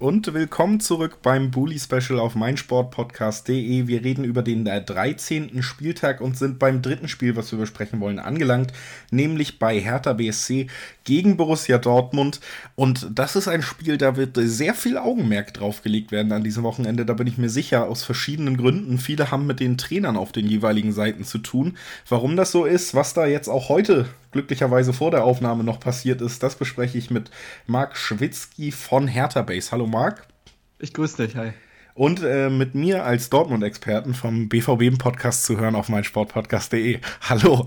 Und willkommen zurück beim Bully Special auf meinsportpodcast.de. Wir reden über den 13. Äh, Spieltag und sind beim dritten Spiel, was wir besprechen wollen, angelangt, nämlich bei Hertha BSC gegen Borussia Dortmund. Und das ist ein Spiel, da wird sehr viel Augenmerk drauf gelegt werden an diesem Wochenende. Da bin ich mir sicher, aus verschiedenen Gründen. Viele haben mit den Trainern auf den jeweiligen Seiten zu tun. Warum das so ist, was da jetzt auch heute glücklicherweise vor der Aufnahme noch passiert ist, das bespreche ich mit Marc Schwitzky von Hertha Base. Hallo Marc. Ich grüße dich, hi. Und äh, mit mir als Dortmund-Experten vom BVB-Podcast zu hören auf meinsportpodcast.de. Hallo.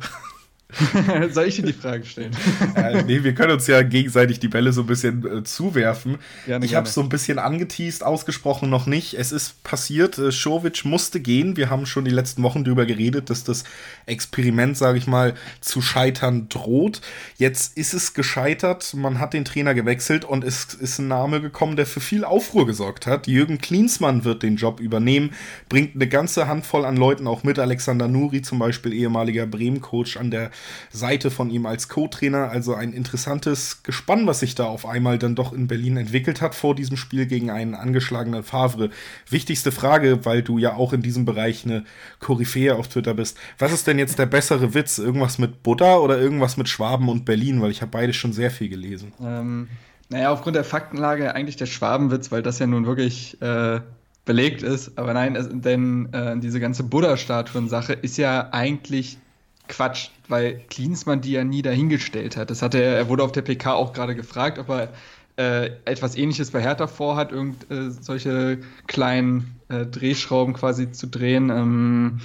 Soll ich dir die Frage stellen? äh, nee, wir können uns ja gegenseitig die Bälle so ein bisschen äh, zuwerfen. Gerne, ich habe es so ein bisschen angeteased, ausgesprochen noch nicht. Es ist passiert, äh, Schowitsch musste gehen. Wir haben schon die letzten Wochen darüber geredet, dass das Experiment, sage ich mal, zu scheitern droht. Jetzt ist es gescheitert, man hat den Trainer gewechselt und es ist ein Name gekommen, der für viel Aufruhr gesorgt hat. Jürgen Klinsmann wird den Job übernehmen, bringt eine ganze Handvoll an Leuten auch mit. Alexander Nuri zum Beispiel, ehemaliger Bremen-Coach an der Seite von ihm als Co-Trainer. Also ein interessantes Gespann, was sich da auf einmal dann doch in Berlin entwickelt hat vor diesem Spiel gegen einen angeschlagenen Favre. Wichtigste Frage, weil du ja auch in diesem Bereich eine Koryphäe auf Twitter bist. Was ist denn jetzt der bessere Witz? Irgendwas mit Buddha oder irgendwas mit Schwaben und Berlin? Weil ich habe beide schon sehr viel gelesen. Ähm, naja, aufgrund der Faktenlage eigentlich der Schwabenwitz, weil das ja nun wirklich äh, belegt ist. Aber nein, es, denn äh, diese ganze Buddha-Statuen-Sache ist ja eigentlich Quatsch, weil Klinsmann die ja nie dahingestellt hat. Das hatte er, er wurde auf der PK auch gerade gefragt, ob er äh, etwas ähnliches bei Hertha vorhat, irgend äh, solche kleinen äh, Drehschrauben quasi zu drehen. Ähm,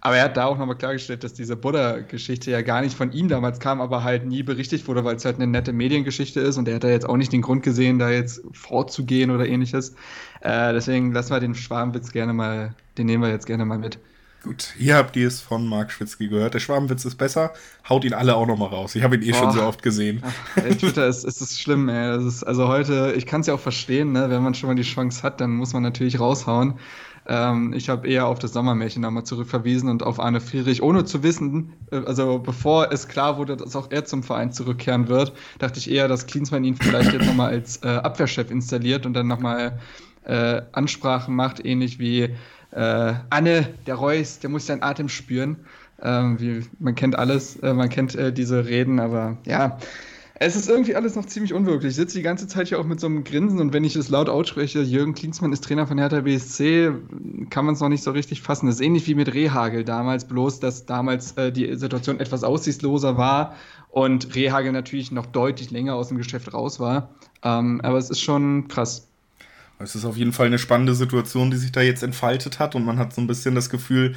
aber er hat da auch nochmal klargestellt, dass diese Buddha-Geschichte ja gar nicht von ihm damals kam, aber halt nie berichtigt wurde, weil es halt eine nette Mediengeschichte ist und er hat da jetzt auch nicht den Grund gesehen, da jetzt vorzugehen oder ähnliches. Äh, deswegen lassen wir den Schwarmwitz gerne mal, den nehmen wir jetzt gerne mal mit. Gut, hier habt ihr es von Marc Schwitzky gehört. Der Schwarmwitz ist besser. Haut ihn alle auch nochmal raus. Ich habe ihn eh Boah. schon so oft gesehen. Ach, ey, Twitter ist, ist, ist schlimm, ey. Das ist, also heute, ich kann es ja auch verstehen, ne? wenn man schon mal die Chance hat, dann muss man natürlich raushauen. Ähm, ich habe eher auf das Sommermärchen nochmal zurückverwiesen und auf Arne Friedrich, ohne zu wissen, äh, also bevor es klar wurde, dass auch er zum Verein zurückkehren wird, dachte ich eher, dass Klinsmann ihn vielleicht jetzt nochmal als äh, Abwehrchef installiert und dann nochmal äh, Ansprachen macht, ähnlich wie äh, Anne, der Reus, der muss seinen Atem spüren. Ähm, wie, man kennt alles, äh, man kennt äh, diese Reden, aber ja, es ist irgendwie alles noch ziemlich unwirklich. Ich sitze die ganze Zeit hier auch mit so einem Grinsen und wenn ich es laut ausspreche, Jürgen Klinsmann ist Trainer von Hertha BSC, kann man es noch nicht so richtig fassen. Das ist ähnlich wie mit Rehagel damals, bloß dass damals äh, die Situation etwas aussichtsloser war und Rehagel natürlich noch deutlich länger aus dem Geschäft raus war. Ähm, aber es ist schon krass. Es ist auf jeden Fall eine spannende Situation, die sich da jetzt entfaltet hat und man hat so ein bisschen das Gefühl,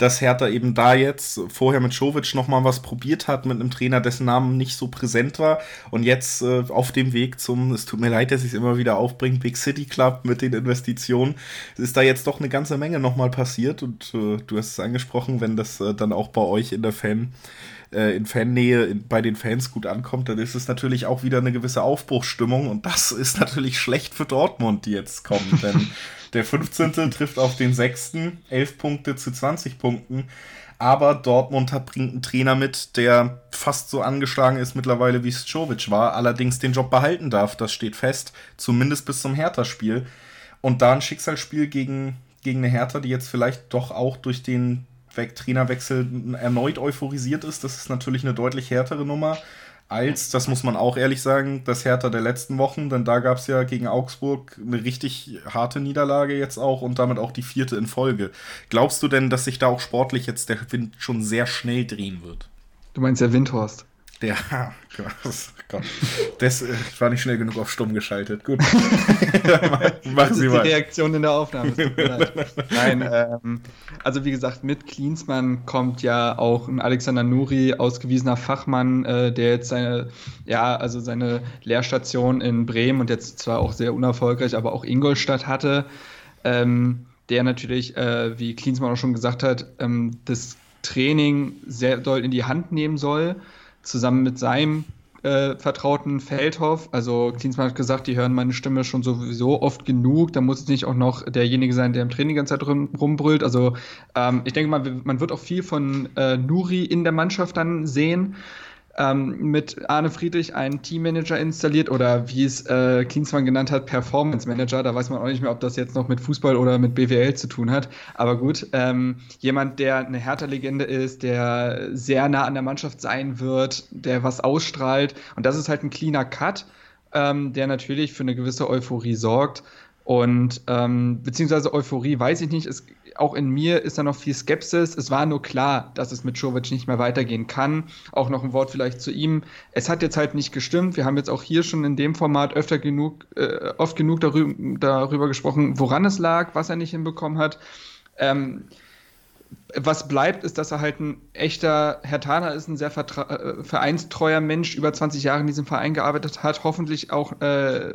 dass Hertha eben da jetzt vorher mit Jovic nochmal was probiert hat, mit einem Trainer, dessen Namen nicht so präsent war. Und jetzt äh, auf dem Weg zum, es tut mir leid, dass ich es immer wieder aufbringe, Big City Club mit den Investitionen, ist da jetzt doch eine ganze Menge nochmal passiert. Und äh, du hast es angesprochen, wenn das äh, dann auch bei euch in der Fan äh, in Fannähe bei den Fans gut ankommt, dann ist es natürlich auch wieder eine gewisse Aufbruchsstimmung. Und das ist natürlich schlecht für Dortmund, die jetzt kommen, denn der 15. trifft auf den 6. 11 Punkte zu 20 Punkten. Aber Dortmund hat, bringt einen Trainer mit, der fast so angeschlagen ist mittlerweile wie Sjovic war, allerdings den Job behalten darf. Das steht fest, zumindest bis zum Hertha-Spiel. Und da ein Schicksalsspiel gegen, gegen eine Hertha, die jetzt vielleicht doch auch durch den Trainerwechsel erneut euphorisiert ist. Das ist natürlich eine deutlich härtere Nummer als, das muss man auch ehrlich sagen, das Hertha der letzten Wochen, denn da gab es ja gegen Augsburg eine richtig harte Niederlage jetzt auch und damit auch die vierte in Folge. Glaubst du denn, dass sich da auch sportlich jetzt der Wind schon sehr schnell drehen wird? Du meinst der Windhorst? Der, Gott. Das äh, war nicht schnell genug auf stumm geschaltet. Gut. Machen Sie mal. Die Reaktion in der Aufnahme. Nein, ähm, also wie gesagt, mit Klinsmann kommt ja auch ein Alexander Nuri, ausgewiesener Fachmann, äh, der jetzt seine, ja, also seine Lehrstation in Bremen und jetzt zwar auch sehr unerfolgreich, aber auch Ingolstadt hatte. Ähm, der natürlich, äh, wie Klinsmann auch schon gesagt hat, ähm, das Training sehr doll in die Hand nehmen soll zusammen mit seinem äh, vertrauten Feldhoff. Also Klinsmann hat gesagt, die hören meine Stimme schon sowieso oft genug. Da muss es nicht auch noch derjenige sein, der im Training die ganze Zeit rum, rumbrüllt. Also ähm, ich denke mal, man wird auch viel von äh, Nuri in der Mannschaft dann sehen ähm, mit Arne Friedrich einen Teammanager installiert oder wie es äh, Klinsmann genannt hat, Performance Manager. Da weiß man auch nicht mehr, ob das jetzt noch mit Fußball oder mit BWL zu tun hat. Aber gut, ähm, jemand, der eine Hertha-Legende ist, der sehr nah an der Mannschaft sein wird, der was ausstrahlt. Und das ist halt ein cleaner Cut, ähm, der natürlich für eine gewisse Euphorie sorgt. Und ähm, beziehungsweise Euphorie weiß ich nicht. Es, auch in mir ist da noch viel Skepsis. Es war nur klar, dass es mit Jovic nicht mehr weitergehen kann. Auch noch ein Wort vielleicht zu ihm. Es hat jetzt halt nicht gestimmt. Wir haben jetzt auch hier schon in dem Format öfter genug, äh, oft genug darüber, darüber gesprochen, woran es lag, was er nicht hinbekommen hat. Ähm, was bleibt, ist, dass er halt ein echter, Herr Thaler ist ein sehr äh, vereinstreuer Mensch, über 20 Jahre in diesem Verein gearbeitet hat, hoffentlich auch äh,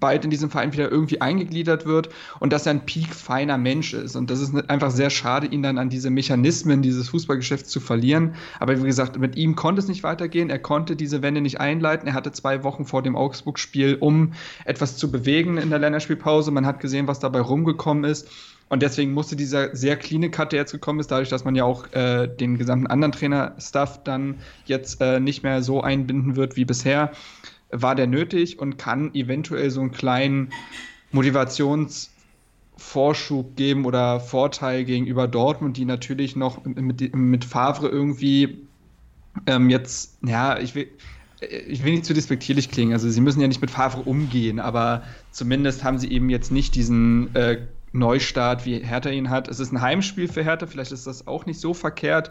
bald in diesem Verein wieder irgendwie eingegliedert wird und dass er ein peak-feiner Mensch ist. Und das ist einfach sehr schade, ihn dann an diese Mechanismen dieses Fußballgeschäfts zu verlieren. Aber wie gesagt, mit ihm konnte es nicht weitergehen. Er konnte diese Wende nicht einleiten. Er hatte zwei Wochen vor dem Augsburg-Spiel, um etwas zu bewegen in der Länderspielpause. Man hat gesehen, was dabei rumgekommen ist. Und deswegen musste dieser sehr clean Cut, der jetzt gekommen ist, dadurch, dass man ja auch äh, den gesamten anderen Trainer-Stuff dann jetzt äh, nicht mehr so einbinden wird wie bisher, war der nötig und kann eventuell so einen kleinen Motivationsvorschub geben oder Vorteil gegenüber Dortmund, die natürlich noch mit, mit Favre irgendwie ähm, jetzt, ja, ich will, ich will nicht zu despektierlich klingen, also sie müssen ja nicht mit Favre umgehen, aber zumindest haben sie eben jetzt nicht diesen äh, Neustart, wie Hertha ihn hat. Es ist ein Heimspiel für Hertha, vielleicht ist das auch nicht so verkehrt.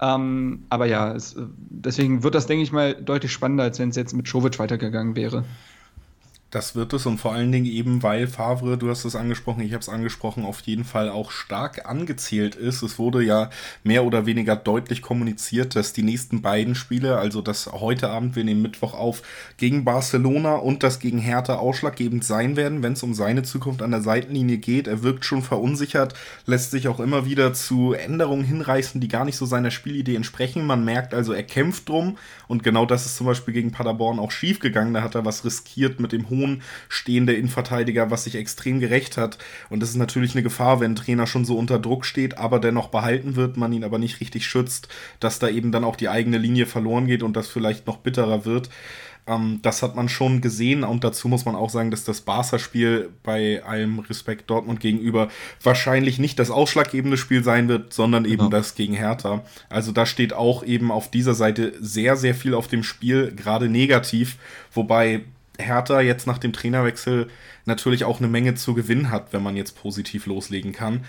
Ähm, aber ja, es, deswegen wird das, denke ich mal, deutlich spannender, als wenn es jetzt mit Jovic weitergegangen wäre. Das wird es und vor allen Dingen eben, weil Favre, du hast es angesprochen, ich habe es angesprochen, auf jeden Fall auch stark angezählt ist. Es wurde ja mehr oder weniger deutlich kommuniziert, dass die nächsten beiden Spiele, also das heute Abend, wir nehmen Mittwoch auf, gegen Barcelona und das gegen Hertha ausschlaggebend sein werden, wenn es um seine Zukunft an der Seitenlinie geht. Er wirkt schon verunsichert, lässt sich auch immer wieder zu Änderungen hinreißen, die gar nicht so seiner Spielidee entsprechen. Man merkt also, er kämpft drum und genau das ist zum Beispiel gegen Paderborn auch schief gegangen. Da hat er was riskiert mit dem hohen hohen stehende Innenverteidiger, was sich extrem gerecht hat. Und das ist natürlich eine Gefahr, wenn ein Trainer schon so unter Druck steht, aber dennoch behalten wird, man ihn aber nicht richtig schützt, dass da eben dann auch die eigene Linie verloren geht und das vielleicht noch bitterer wird ähm, das hat man schon gesehen und dazu muss man auch sagen, dass das Barca-Spiel bei allem Respekt Dortmund gegenüber wahrscheinlich nicht das ausschlaggebende Spiel sein wird, sondern eben genau. das gegen Hertha. Also da steht auch eben auf dieser Seite sehr, sehr viel auf dem Spiel, gerade negativ, wobei Hertha jetzt nach dem Trainerwechsel natürlich auch eine Menge zu gewinnen hat, wenn man jetzt positiv loslegen kann.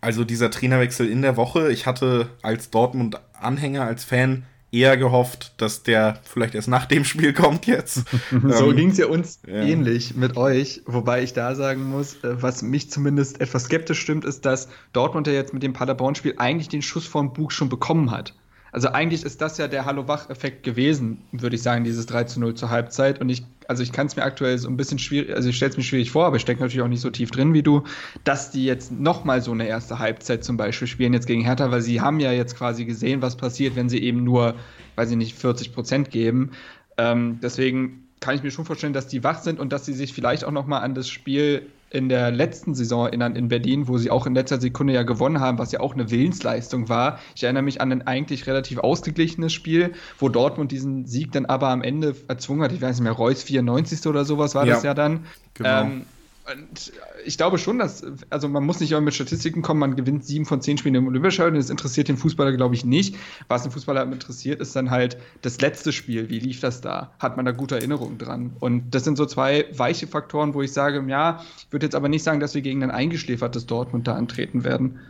Also dieser Trainerwechsel in der Woche, ich hatte als Dortmund-Anhänger, als Fan eher gehofft, dass der vielleicht erst nach dem Spiel kommt jetzt. so ähm, ging es ja uns ja. ähnlich mit euch, wobei ich da sagen muss, äh, was mich zumindest etwas skeptisch stimmt, ist, dass Dortmund ja jetzt mit dem Paderborn-Spiel eigentlich den Schuss vom Bug schon bekommen hat. Also eigentlich ist das ja der Hallo-Wach-Effekt gewesen, würde ich sagen, dieses 3 zu 0 zur Halbzeit. Und ich, also ich kann es mir aktuell so ein bisschen schwierig, also ich stelle es mir schwierig vor, aber ich stecke natürlich auch nicht so tief drin wie du, dass die jetzt nochmal so eine erste Halbzeit zum Beispiel spielen jetzt gegen Hertha, weil sie haben ja jetzt quasi gesehen, was passiert, wenn sie eben nur, weiß ich nicht, 40 Prozent geben. Ähm, deswegen kann ich mir schon vorstellen, dass die wach sind und dass sie sich vielleicht auch nochmal an das Spiel in der letzten Saison erinnern in Berlin, wo sie auch in letzter Sekunde ja gewonnen haben, was ja auch eine Willensleistung war. Ich erinnere mich an ein eigentlich relativ ausgeglichenes Spiel, wo Dortmund diesen Sieg dann aber am Ende erzwungen hat. Ich weiß nicht mehr, Reus 94. oder sowas war ja, das ja dann. Genau. Ähm, und ich glaube schon, dass, also man muss nicht immer mit Statistiken kommen, man gewinnt sieben von zehn Spielen im Olympiastadion, das interessiert den Fußballer, glaube ich, nicht. Was den Fußballer interessiert, ist dann halt das letzte Spiel. Wie lief das da? Hat man da gute Erinnerungen dran? Und das sind so zwei weiche Faktoren, wo ich sage, ja, ich würde jetzt aber nicht sagen, dass wir gegen ein eingeschläfertes Dortmund da antreten werden.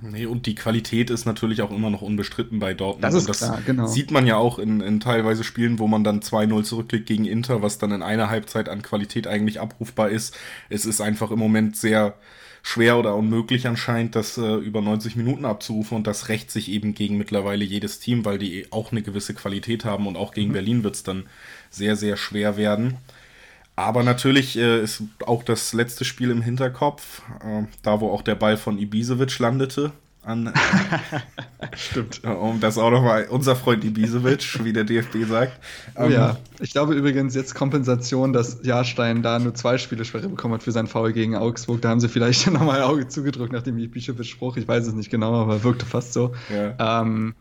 Nee, und die Qualität ist natürlich auch immer noch unbestritten bei Dortmund. Das ist das klar, genau. sieht man ja auch in, in teilweise Spielen, wo man dann 2-0 zurückliegt gegen Inter, was dann in einer Halbzeit an Qualität eigentlich abrufbar ist. Es ist einfach im Moment sehr schwer oder unmöglich anscheinend, das äh, über 90 Minuten abzurufen und das rächt sich eben gegen mittlerweile jedes Team, weil die auch eine gewisse Qualität haben und auch gegen mhm. Berlin wird es dann sehr, sehr schwer werden. Aber natürlich äh, ist auch das letzte Spiel im Hinterkopf, äh, da wo auch der Ball von Ibisevic landete, an, Stimmt. Und das auch nochmal unser Freund Ibisevic, wie der DFB sagt. Oh, ja, ähm, ich glaube übrigens jetzt Kompensation, dass Jahrstein da nur zwei Spiele Sperre bekommen hat für seinen Foul gegen Augsburg. Da haben sie vielleicht nochmal ein Auge zugedrückt nach dem Ibisevic-Spruch. Ich weiß es nicht genau, aber wirkte fast so. Ja. Ähm,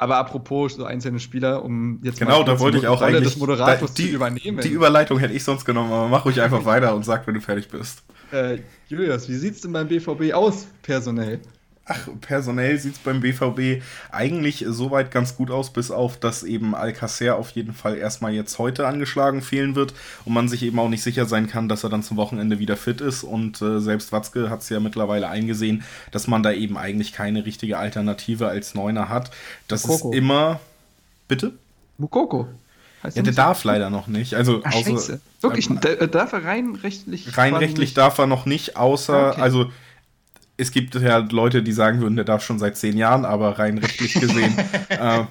aber apropos so einzelne Spieler, um jetzt genau, da wollte ich auch Rolle eigentlich des Moderators die, zu übernehmen. Die Überleitung hätte ich sonst genommen, aber mach ruhig einfach weiter und sag, wenn du fertig bist. Äh, Julius, wie sieht's denn beim BVB aus, personell? Ach, personell sieht es beim BVB eigentlich soweit ganz gut aus, bis auf, dass eben Alcacer auf jeden Fall erstmal jetzt heute angeschlagen fehlen wird und man sich eben auch nicht sicher sein kann, dass er dann zum Wochenende wieder fit ist. Und äh, selbst Watzke hat es ja mittlerweile eingesehen, dass man da eben eigentlich keine richtige Alternative als Neuner hat. Das Mukoko. ist immer. Bitte? Mukoko. Heißt ja, der darf leider noch nicht. Also Ach, außer, Wirklich, äh, darf er rein rechtlich? Rein rechtlich darf er noch nicht, außer, okay. also es gibt ja Leute, die sagen würden, der darf schon seit zehn Jahren, aber rein rechtlich gesehen äh,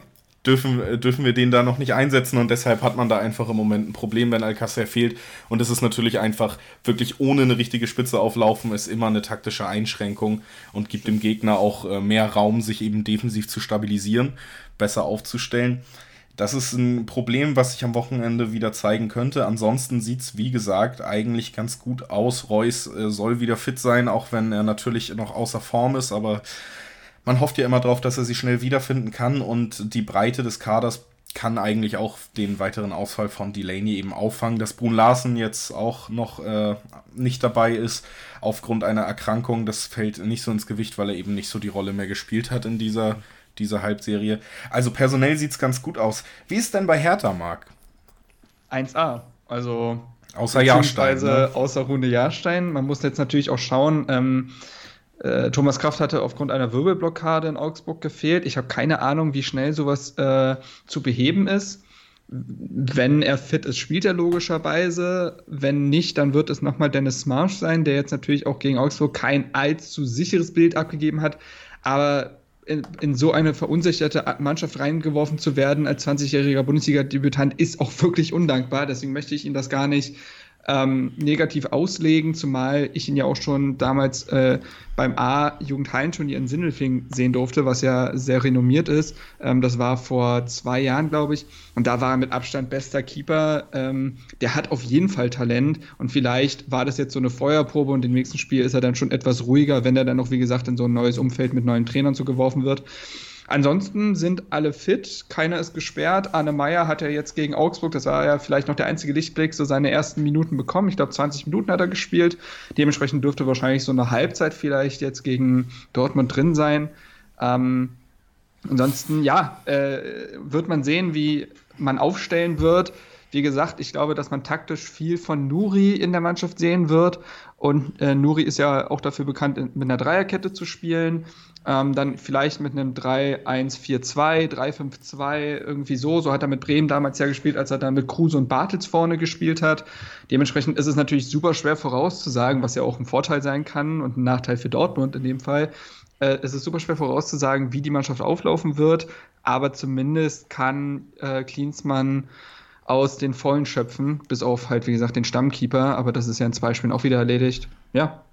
dürfen, dürfen wir den da noch nicht einsetzen und deshalb hat man da einfach im Moment ein Problem, wenn Alcacer fehlt. Und es ist natürlich einfach wirklich ohne eine richtige Spitze auflaufen, ist immer eine taktische Einschränkung und gibt dem Gegner auch äh, mehr Raum, sich eben defensiv zu stabilisieren, besser aufzustellen. Das ist ein Problem, was sich am Wochenende wieder zeigen könnte. Ansonsten sieht es, wie gesagt, eigentlich ganz gut aus. Reus äh, soll wieder fit sein, auch wenn er natürlich noch außer Form ist, aber man hofft ja immer darauf, dass er sich schnell wiederfinden kann und die Breite des Kaders kann eigentlich auch den weiteren Ausfall von Delaney eben auffangen. Dass Brun Larsen jetzt auch noch äh, nicht dabei ist aufgrund einer Erkrankung, das fällt nicht so ins Gewicht, weil er eben nicht so die Rolle mehr gespielt hat in dieser diese Halbserie. Also personell sieht es ganz gut aus. Wie ist denn bei Hertha, Marc? 1A. Also. Außer Jahrstein. Ne? Außer Runde Jahrstein. Man muss jetzt natürlich auch schauen. Ähm, äh, Thomas Kraft hatte aufgrund einer Wirbelblockade in Augsburg gefehlt. Ich habe keine Ahnung, wie schnell sowas äh, zu beheben ist. Wenn er fit ist, spielt er logischerweise. Wenn nicht, dann wird es nochmal Dennis Marsch sein, der jetzt natürlich auch gegen Augsburg kein allzu sicheres Bild abgegeben hat. Aber in, in, so eine verunsicherte Mannschaft reingeworfen zu werden als 20-jähriger Bundesliga-Debütant ist auch wirklich undankbar. Deswegen möchte ich ihn das gar nicht ähm, negativ auslegen, zumal ich ihn ja auch schon damals äh, beim A-Jugendhallen schon in Sindelfing sehen durfte, was ja sehr renommiert ist. Ähm, das war vor zwei Jahren, glaube ich. Und da war er mit Abstand bester Keeper. Ähm, der hat auf jeden Fall Talent und vielleicht war das jetzt so eine Feuerprobe und im nächsten Spiel ist er dann schon etwas ruhiger, wenn er dann noch, wie gesagt, in so ein neues Umfeld mit neuen Trainern zugeworfen wird. Ansonsten sind alle fit, keiner ist gesperrt. Arne Meyer hat ja jetzt gegen Augsburg, das war ja vielleicht noch der einzige Lichtblick, so seine ersten Minuten bekommen. Ich glaube, 20 Minuten hat er gespielt. Dementsprechend dürfte wahrscheinlich so eine Halbzeit vielleicht jetzt gegen Dortmund drin sein. Ähm, ansonsten, ja, äh, wird man sehen, wie man aufstellen wird. Wie gesagt, ich glaube, dass man taktisch viel von Nuri in der Mannschaft sehen wird. Und äh, Nuri ist ja auch dafür bekannt, mit einer Dreierkette zu spielen. Ähm, dann vielleicht mit einem 3-1-4-2, 3-5-2, irgendwie so. So hat er mit Bremen damals ja gespielt, als er dann mit Kruse und Bartels vorne gespielt hat. Dementsprechend ist es natürlich super schwer vorauszusagen, was ja auch ein Vorteil sein kann und ein Nachteil für Dortmund in dem Fall. Äh, es ist super schwer vorauszusagen, wie die Mannschaft auflaufen wird, aber zumindest kann äh, Klinsmann aus den Vollen schöpfen, bis auf halt, wie gesagt, den Stammkeeper, aber das ist ja in zwei Spielen auch wieder erledigt. Ja,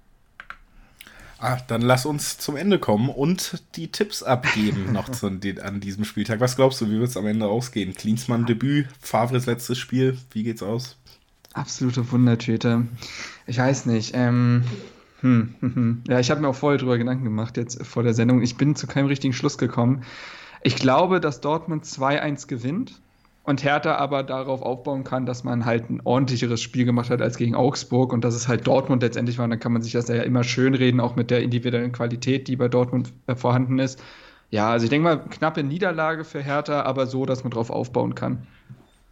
Ah, dann lass uns zum Ende kommen und die Tipps abgeben noch zu, an diesem Spieltag. Was glaubst du, wie wird es am Ende ausgehen? Klinsmann Debüt, Favres letztes Spiel, wie geht's aus? Absolute Wundertüte. Ich weiß nicht. Ähm, hm, hm, hm. Ja, ich habe mir auch vorher drüber Gedanken gemacht, jetzt vor der Sendung. Ich bin zu keinem richtigen Schluss gekommen. Ich glaube, dass Dortmund 2-1 gewinnt und Hertha aber darauf aufbauen kann, dass man halt ein ordentlicheres Spiel gemacht hat als gegen Augsburg und dass es halt Dortmund letztendlich war. Und dann kann man sich das ja immer schön reden, auch mit der individuellen Qualität, die bei Dortmund äh, vorhanden ist. Ja, also ich denke mal, knappe Niederlage für Hertha, aber so, dass man darauf aufbauen kann.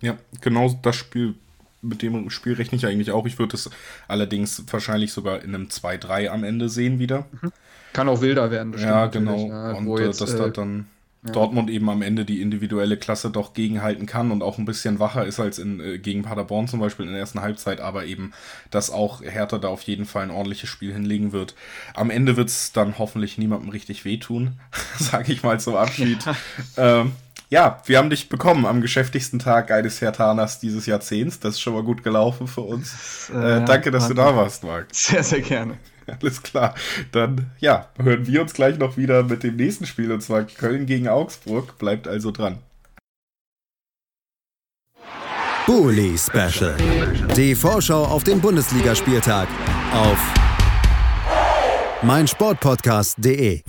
Ja, genau das Spiel, mit dem Spiel rechne ich eigentlich auch. Ich würde es allerdings wahrscheinlich sogar in einem 2-3 am Ende sehen wieder. Mhm. Kann auch wilder werden, bestimmt. Ja, genau. Ja, und äh, jetzt, dass äh, da dann ja. Dortmund eben am Ende die individuelle Klasse doch gegenhalten kann und auch ein bisschen wacher ist als in, äh, gegen Paderborn zum Beispiel in der ersten Halbzeit, aber eben, dass auch Hertha da auf jeden Fall ein ordentliches Spiel hinlegen wird. Am Ende wird es dann hoffentlich niemandem richtig wehtun, sage ich mal zum Abschied. Ja. Ähm, ja, wir haben dich bekommen am geschäftigsten Tag eines Hertaners dieses Jahrzehnts. Das ist schon mal gut gelaufen für uns. Äh, äh, danke, dass du da warst, Marc. Sehr, sehr gerne. Alles klar. Dann, ja, hören wir uns gleich noch wieder mit dem nächsten Spiel, und zwar Köln gegen Augsburg. Bleibt also dran. Bully Special. Die Vorschau auf den Bundesligaspieltag auf meinsportpodcast.de.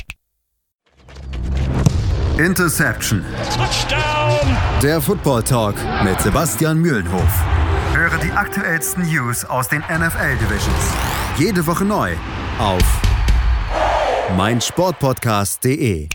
Interception. Touchdown. Der Football Talk mit Sebastian Mühlenhof. Höre die aktuellsten News aus den NFL Divisions. Jede Woche neu auf meinsportpodcast.de.